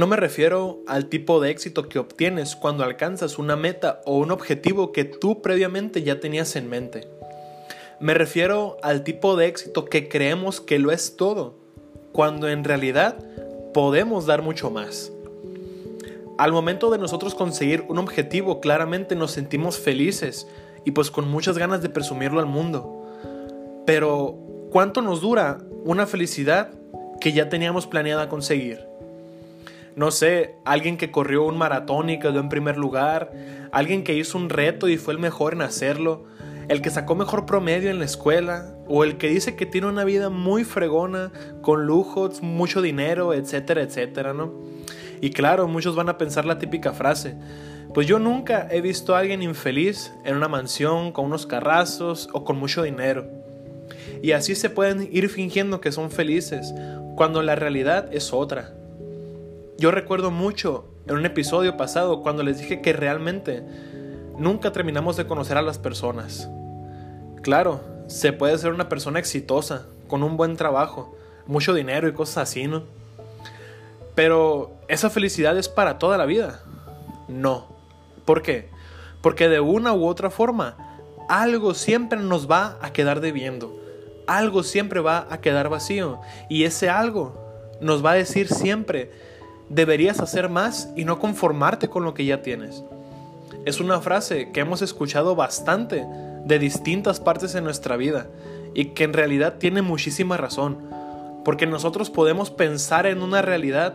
No me refiero al tipo de éxito que obtienes cuando alcanzas una meta o un objetivo que tú previamente ya tenías en mente. Me refiero al tipo de éxito que creemos que lo es todo, cuando en realidad podemos dar mucho más. Al momento de nosotros conseguir un objetivo, claramente nos sentimos felices y pues con muchas ganas de presumirlo al mundo. Pero, ¿cuánto nos dura una felicidad que ya teníamos planeada conseguir? No sé, alguien que corrió un maratón y quedó en primer lugar, alguien que hizo un reto y fue el mejor en hacerlo, el que sacó mejor promedio en la escuela, o el que dice que tiene una vida muy fregona, con lujos, mucho dinero, etcétera, etcétera, ¿no? Y claro, muchos van a pensar la típica frase, pues yo nunca he visto a alguien infeliz en una mansión con unos carrazos o con mucho dinero. Y así se pueden ir fingiendo que son felices, cuando la realidad es otra. Yo recuerdo mucho en un episodio pasado cuando les dije que realmente nunca terminamos de conocer a las personas. Claro, se puede ser una persona exitosa, con un buen trabajo, mucho dinero y cosas así, ¿no? Pero esa felicidad es para toda la vida. No. ¿Por qué? Porque de una u otra forma, algo siempre nos va a quedar debiendo. Algo siempre va a quedar vacío. Y ese algo nos va a decir siempre, deberías hacer más y no conformarte con lo que ya tienes. Es una frase que hemos escuchado bastante de distintas partes de nuestra vida y que en realidad tiene muchísima razón, porque nosotros podemos pensar en una realidad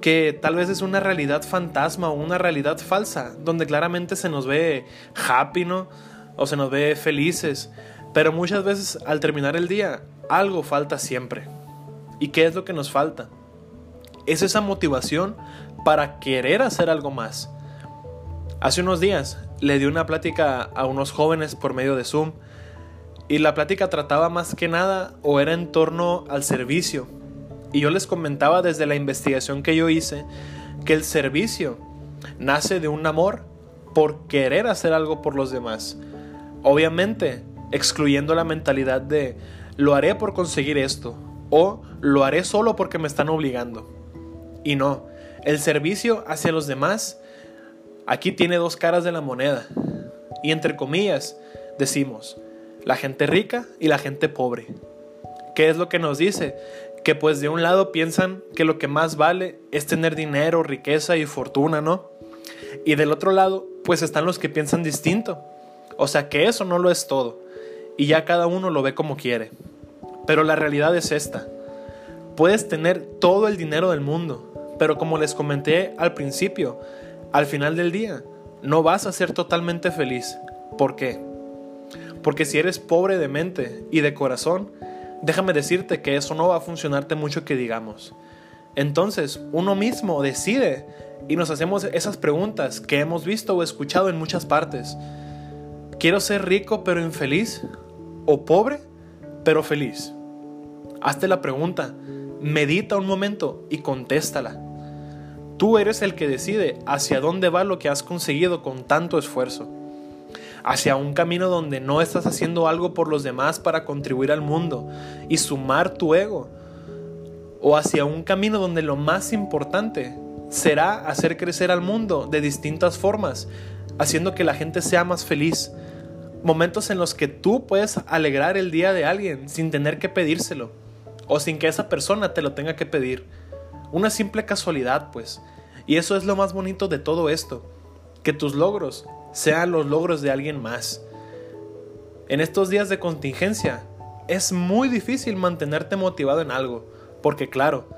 que tal vez es una realidad fantasma o una realidad falsa, donde claramente se nos ve happy, ¿no? O se nos ve felices, pero muchas veces al terminar el día algo falta siempre. ¿Y qué es lo que nos falta? Es esa motivación para querer hacer algo más. Hace unos días le di una plática a unos jóvenes por medio de Zoom y la plática trataba más que nada o era en torno al servicio. Y yo les comentaba desde la investigación que yo hice que el servicio nace de un amor por querer hacer algo por los demás. Obviamente, excluyendo la mentalidad de lo haré por conseguir esto o lo haré solo porque me están obligando. Y no, el servicio hacia los demás aquí tiene dos caras de la moneda. Y entre comillas decimos, la gente rica y la gente pobre. ¿Qué es lo que nos dice? Que pues de un lado piensan que lo que más vale es tener dinero, riqueza y fortuna, ¿no? Y del otro lado, pues están los que piensan distinto. O sea que eso no lo es todo. Y ya cada uno lo ve como quiere. Pero la realidad es esta. Puedes tener todo el dinero del mundo, pero como les comenté al principio, al final del día no vas a ser totalmente feliz. ¿Por qué? Porque si eres pobre de mente y de corazón, déjame decirte que eso no va a funcionarte mucho que digamos. Entonces, uno mismo decide y nos hacemos esas preguntas que hemos visto o escuchado en muchas partes. ¿Quiero ser rico pero infeliz? ¿O pobre pero feliz? Hazte la pregunta, medita un momento y contéstala. Tú eres el que decide hacia dónde va lo que has conseguido con tanto esfuerzo hacia un camino donde no estás haciendo algo por los demás para contribuir al mundo y sumar tu ego, o hacia un camino donde lo más importante será hacer crecer al mundo de distintas formas, haciendo que la gente sea más feliz. Momentos en los que tú puedes alegrar el día de alguien sin tener que pedírselo, o sin que esa persona te lo tenga que pedir. Una simple casualidad, pues. Y eso es lo más bonito de todo esto, que tus logros sean los logros de alguien más. En estos días de contingencia es muy difícil mantenerte motivado en algo, porque claro,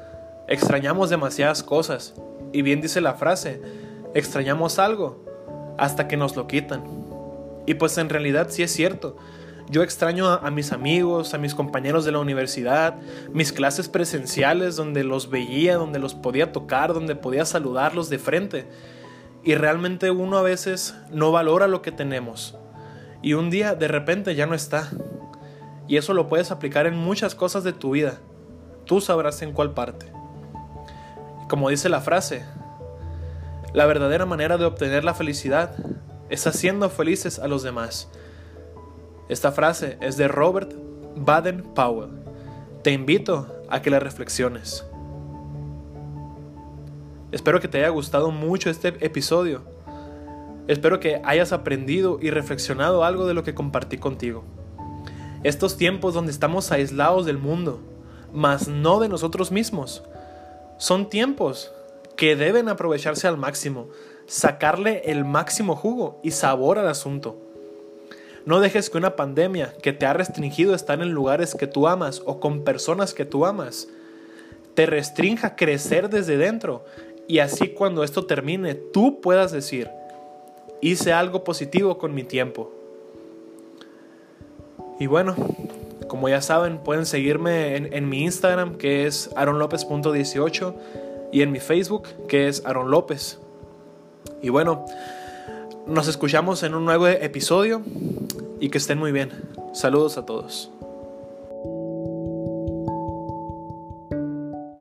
extrañamos demasiadas cosas, y bien dice la frase, extrañamos algo hasta que nos lo quitan. Y pues en realidad sí es cierto, yo extraño a, mis amigos, a mis compañeros de la universidad, mis clases presenciales donde los veía, donde los podía tocar, donde podía saludarlos de frente y realmente uno a veces no valora lo que tenemos. Y un día de repente ya no está. Y eso lo puedes aplicar en muchas cosas de tu vida. Tú sabrás en cuál parte. Como dice la frase, la verdadera manera de obtener la felicidad es haciendo felices a los demás. Esta frase es de Robert Baden Powell. Te invito a que la reflexiones. Espero que te haya gustado mucho este episodio. Espero que hayas aprendido y reflexionado algo de lo que compartí contigo. Estos tiempos donde estamos aislados del mundo, mas no de nosotros mismos, son tiempos que deben aprovecharse al máximo, sacarle el máximo jugo y sabor al asunto. No dejes que una pandemia que te ha restringido estar en lugares que tú amas o con personas que tú amas, te restrinja crecer desde dentro y así cuando esto termine tú puedas decir, hice algo positivo con mi tiempo. Y bueno, como ya saben, pueden seguirme en, mi Instagram que es aaronlopez.18 y en mi Facebook que es Aaron López. Y bueno, nos escuchamos en un nuevo episodio y que estén muy bien. Saludos a todos.